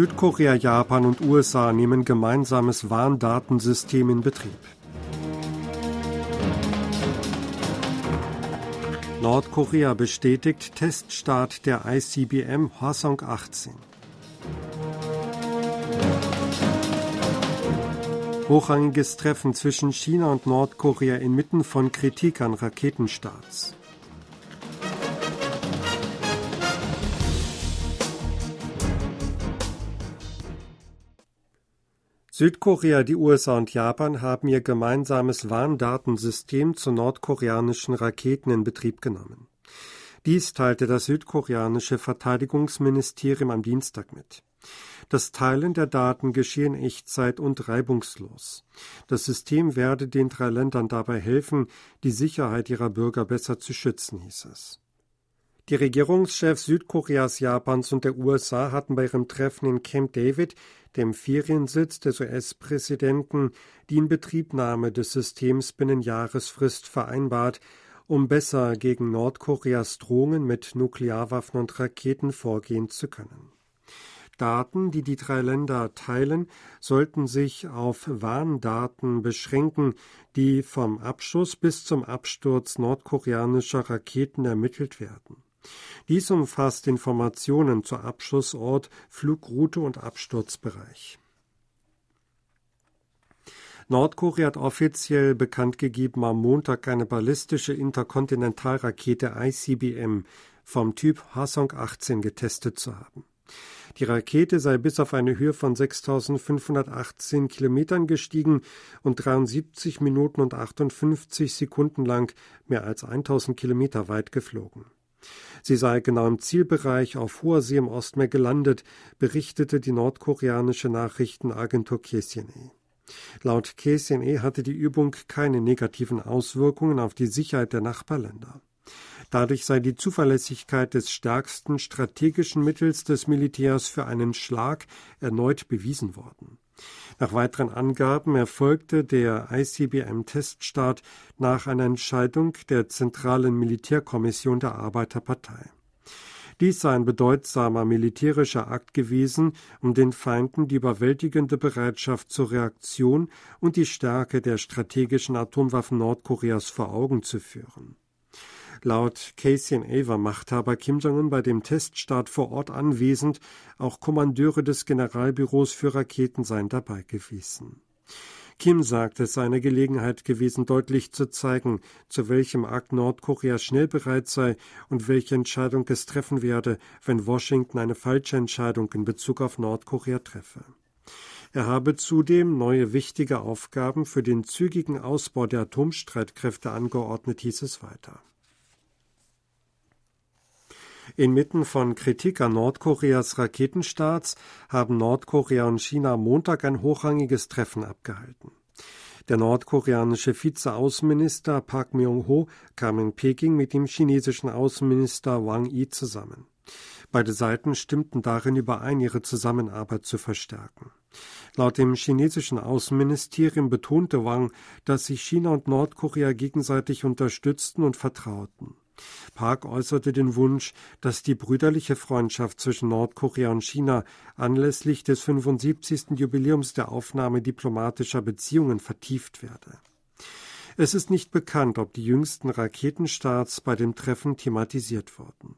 Südkorea, Japan und USA nehmen gemeinsames Warndatensystem in Betrieb. Nordkorea bestätigt Teststart der ICBM Hwasong 18. Hochrangiges Treffen zwischen China und Nordkorea inmitten von Kritik an Raketenstarts. Südkorea, die USA und Japan haben ihr gemeinsames Warndatensystem zu nordkoreanischen Raketen in Betrieb genommen. Dies teilte das südkoreanische Verteidigungsministerium am Dienstag mit. Das Teilen der Daten geschehe in Echtzeit und reibungslos. Das System werde den drei Ländern dabei helfen, die Sicherheit ihrer Bürger besser zu schützen, hieß es. Die Regierungschefs Südkoreas, Japans und der USA hatten bei ihrem Treffen in Camp David dem Feriensitz des US-Präsidenten, die Inbetriebnahme des Systems binnen Jahresfrist vereinbart, um besser gegen Nordkoreas Drohungen mit Nuklearwaffen und Raketen vorgehen zu können. Daten, die die drei Länder teilen, sollten sich auf Warndaten beschränken, die vom Abschuss bis zum Absturz nordkoreanischer Raketen ermittelt werden. Dies umfasst Informationen zu Abschussort, Flugroute und Absturzbereich. Nordkorea hat offiziell bekannt gegeben, am Montag eine ballistische Interkontinentalrakete ICBM vom Typ Hwasong 18 getestet zu haben. Die Rakete sei bis auf eine Höhe von 6518 Kilometern gestiegen und 73 Minuten und 58 Sekunden lang mehr als 1000 Kilometer weit geflogen. Sie sei genau im Zielbereich auf hoher See im Ostmeer gelandet, berichtete die nordkoreanische Nachrichtenagentur KCNA. Laut KCNA hatte die Übung keine negativen Auswirkungen auf die Sicherheit der Nachbarländer. Dadurch sei die Zuverlässigkeit des stärksten strategischen Mittels des Militärs für einen Schlag erneut bewiesen worden. Nach weiteren Angaben erfolgte der ICBM-Teststart nach einer Entscheidung der Zentralen Militärkommission der Arbeiterpartei. Dies sei ein bedeutsamer militärischer Akt gewesen, um den Feinden die überwältigende Bereitschaft zur Reaktion und die Stärke der strategischen Atomwaffen Nordkoreas vor Augen zu führen. Laut KCNA war Machthaber Kim Jong-un bei dem Teststart vor Ort anwesend, auch Kommandeure des Generalbüros für Raketen seien dabei gewesen. Kim sagte, es sei eine Gelegenheit gewesen, deutlich zu zeigen, zu welchem Akt Nordkorea schnell bereit sei und welche Entscheidung es treffen werde, wenn Washington eine falsche Entscheidung in Bezug auf Nordkorea treffe. Er habe zudem neue wichtige Aufgaben für den zügigen Ausbau der Atomstreitkräfte angeordnet, hieß es weiter. Inmitten von Kritik an Nordkoreas Raketenstarts haben Nordkorea und China Montag ein hochrangiges Treffen abgehalten. Der nordkoreanische Vizeaußenminister Park Myung-ho kam in Peking mit dem chinesischen Außenminister Wang Yi zusammen. Beide Seiten stimmten darin überein, ihre Zusammenarbeit zu verstärken. Laut dem chinesischen Außenministerium betonte Wang, dass sich China und Nordkorea gegenseitig unterstützten und vertrauten. Park äußerte den Wunsch, dass die brüderliche Freundschaft zwischen Nordkorea und China anlässlich des 75. Jubiläums der Aufnahme diplomatischer Beziehungen vertieft werde. Es ist nicht bekannt, ob die jüngsten Raketenstarts bei dem Treffen thematisiert wurden.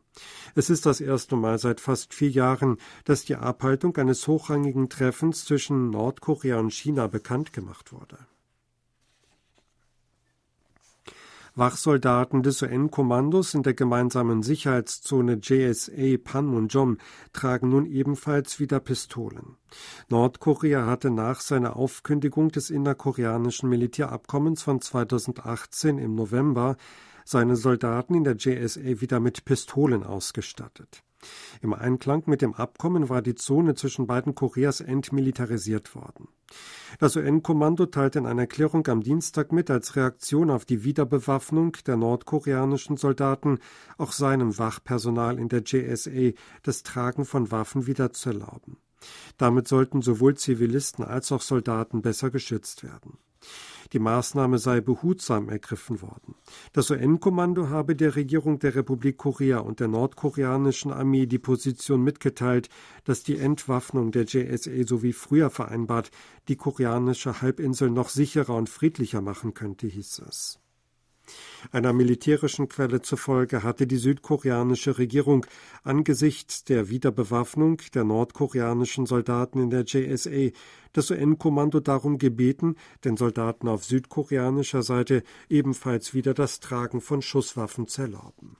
Es ist das erste Mal seit fast vier Jahren, dass die Abhaltung eines hochrangigen Treffens zwischen Nordkorea und China bekannt gemacht wurde. Wachsoldaten des UN-Kommandos in der gemeinsamen Sicherheitszone JSA Panmunjom tragen nun ebenfalls wieder Pistolen. Nordkorea hatte nach seiner Aufkündigung des innerkoreanischen Militärabkommens von 2018 im November seine Soldaten in der JSA wieder mit Pistolen ausgestattet. Im Einklang mit dem Abkommen war die Zone zwischen beiden Koreas entmilitarisiert worden. Das UN-Kommando teilte in einer Erklärung am Dienstag mit, als Reaktion auf die Wiederbewaffnung der nordkoreanischen Soldaten auch seinem Wachpersonal in der JSA das Tragen von Waffen wieder zu erlauben. Damit sollten sowohl Zivilisten als auch Soldaten besser geschützt werden. Die Maßnahme sei behutsam ergriffen worden. Das UN-Kommando habe der Regierung der Republik Korea und der nordkoreanischen Armee die Position mitgeteilt, dass die Entwaffnung der JSA so wie früher vereinbart die koreanische Halbinsel noch sicherer und friedlicher machen könnte, hieß es. Einer militärischen Quelle zufolge hatte die südkoreanische Regierung angesichts der Wiederbewaffnung der nordkoreanischen Soldaten in der JSA das UN-Kommando darum gebeten, den Soldaten auf südkoreanischer Seite ebenfalls wieder das Tragen von Schusswaffen zu erlauben.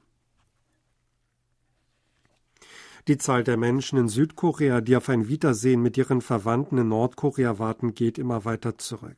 Die Zahl der Menschen in Südkorea, die auf ein Wiedersehen mit ihren Verwandten in Nordkorea warten, geht immer weiter zurück.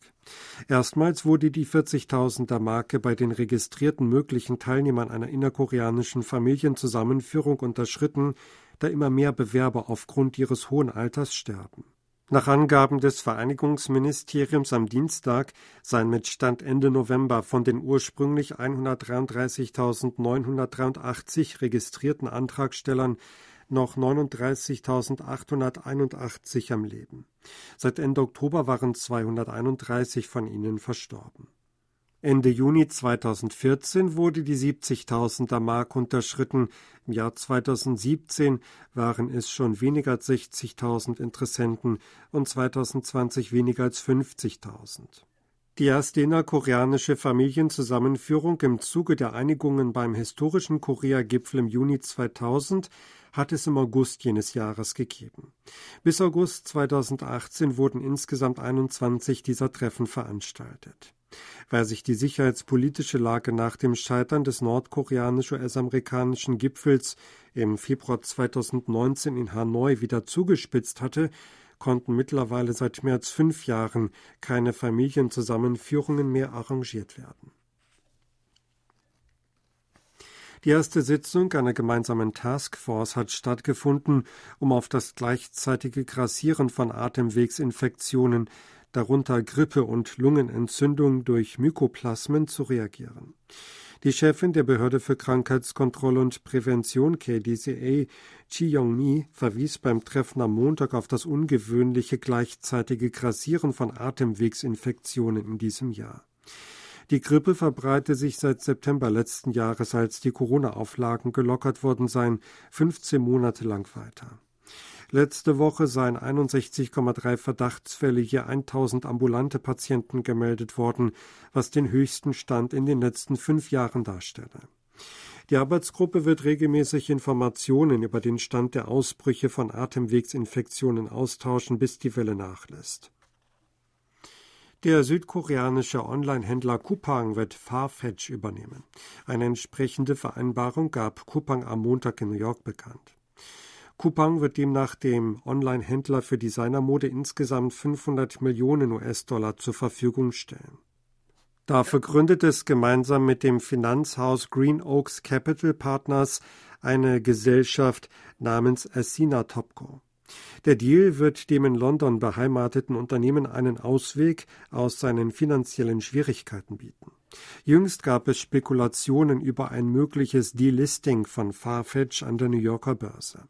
Erstmals wurde die 40.000er Marke bei den registrierten möglichen Teilnehmern einer innerkoreanischen Familienzusammenführung unterschritten, da immer mehr Bewerber aufgrund ihres hohen Alters sterben. Nach Angaben des Vereinigungsministeriums am Dienstag seien mit Stand Ende November von den ursprünglich 133.983 registrierten Antragstellern noch 39.881 am Leben. Seit Ende Oktober waren 231 von ihnen verstorben. Ende Juni 2014 wurde die 70.000er Mark unterschritten. Im Jahr 2017 waren es schon weniger als 60.000 Interessenten und 2020 weniger als 50.000. Die erste innerkoreanische Familienzusammenführung im Zuge der Einigungen beim historischen Korea-Gipfel im Juni 2000 hat es im August jenes Jahres gegeben. Bis August 2018 wurden insgesamt 21 dieser Treffen veranstaltet. Weil sich die sicherheitspolitische Lage nach dem Scheitern des nordkoreanisch-US-amerikanischen Gipfels im Februar 2019 in Hanoi wieder zugespitzt hatte, konnten mittlerweile seit mehr als fünf Jahren keine Familienzusammenführungen mehr arrangiert werden. Die erste Sitzung einer gemeinsamen Taskforce hat stattgefunden, um auf das gleichzeitige Grassieren von Atemwegsinfektionen, darunter Grippe und Lungenentzündung durch Mykoplasmen, zu reagieren. Die Chefin der Behörde für Krankheitskontrolle und Prävention KDCA, Chi Yong-mi, verwies beim Treffen am Montag auf das ungewöhnliche gleichzeitige Grassieren von Atemwegsinfektionen in diesem Jahr. Die Grippe verbreite sich seit September letzten Jahres, als die Corona-Auflagen gelockert worden seien, 15 Monate lang weiter. Letzte Woche seien 61,3 Verdachtsfälle je 1000 ambulante Patienten gemeldet worden, was den höchsten Stand in den letzten fünf Jahren darstelle. Die Arbeitsgruppe wird regelmäßig Informationen über den Stand der Ausbrüche von Atemwegsinfektionen austauschen, bis die Welle nachlässt. Der südkoreanische Online-Händler Coupang wird Farfetch übernehmen. Eine entsprechende Vereinbarung gab Coupang am Montag in New York bekannt. Coupang wird demnach dem Online-Händler für Designermode insgesamt 500 Millionen US-Dollar zur Verfügung stellen. Dafür gründet es gemeinsam mit dem Finanzhaus Green Oaks Capital Partners eine Gesellschaft namens Asina Topco. Der Deal wird dem in London beheimateten Unternehmen einen Ausweg aus seinen finanziellen Schwierigkeiten bieten. Jüngst gab es Spekulationen über ein mögliches Delisting von Farfetch an der New Yorker Börse.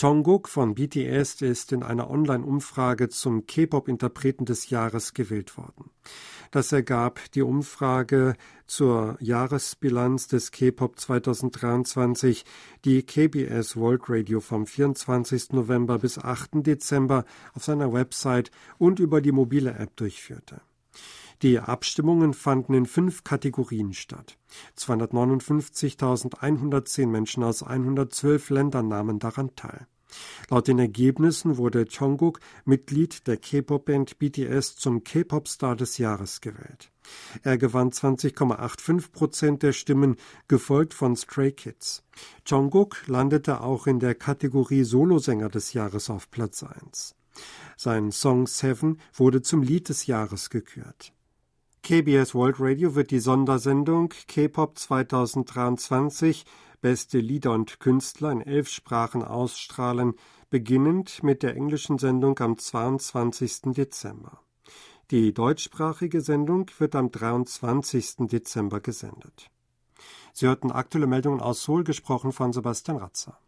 Jungkook von BTS ist in einer Online-Umfrage zum K-Pop-Interpreten des Jahres gewählt worden. Das ergab die Umfrage zur Jahresbilanz des K-Pop 2023, die KBS World Radio vom 24. November bis 8. Dezember auf seiner Website und über die mobile App durchführte. Die Abstimmungen fanden in fünf Kategorien statt. 259.110 Menschen aus 112 Ländern nahmen daran teil. Laut den Ergebnissen wurde Jungkook Mitglied der K-Pop-Band BTS zum K-Pop-Star des Jahres gewählt. Er gewann 20,85 Prozent der Stimmen, gefolgt von Stray Kids. Jungkook landete auch in der Kategorie Solosänger des Jahres auf Platz 1. Sein Song Seven wurde zum Lied des Jahres gekürt. KBS World Radio wird die Sondersendung K-Pop 2023 beste Lieder und Künstler in elf Sprachen ausstrahlen, beginnend mit der englischen Sendung am 22. Dezember. Die deutschsprachige Sendung wird am 23. Dezember gesendet. Sie hörten aktuelle Meldungen aus Seoul, gesprochen von Sebastian Ratzer.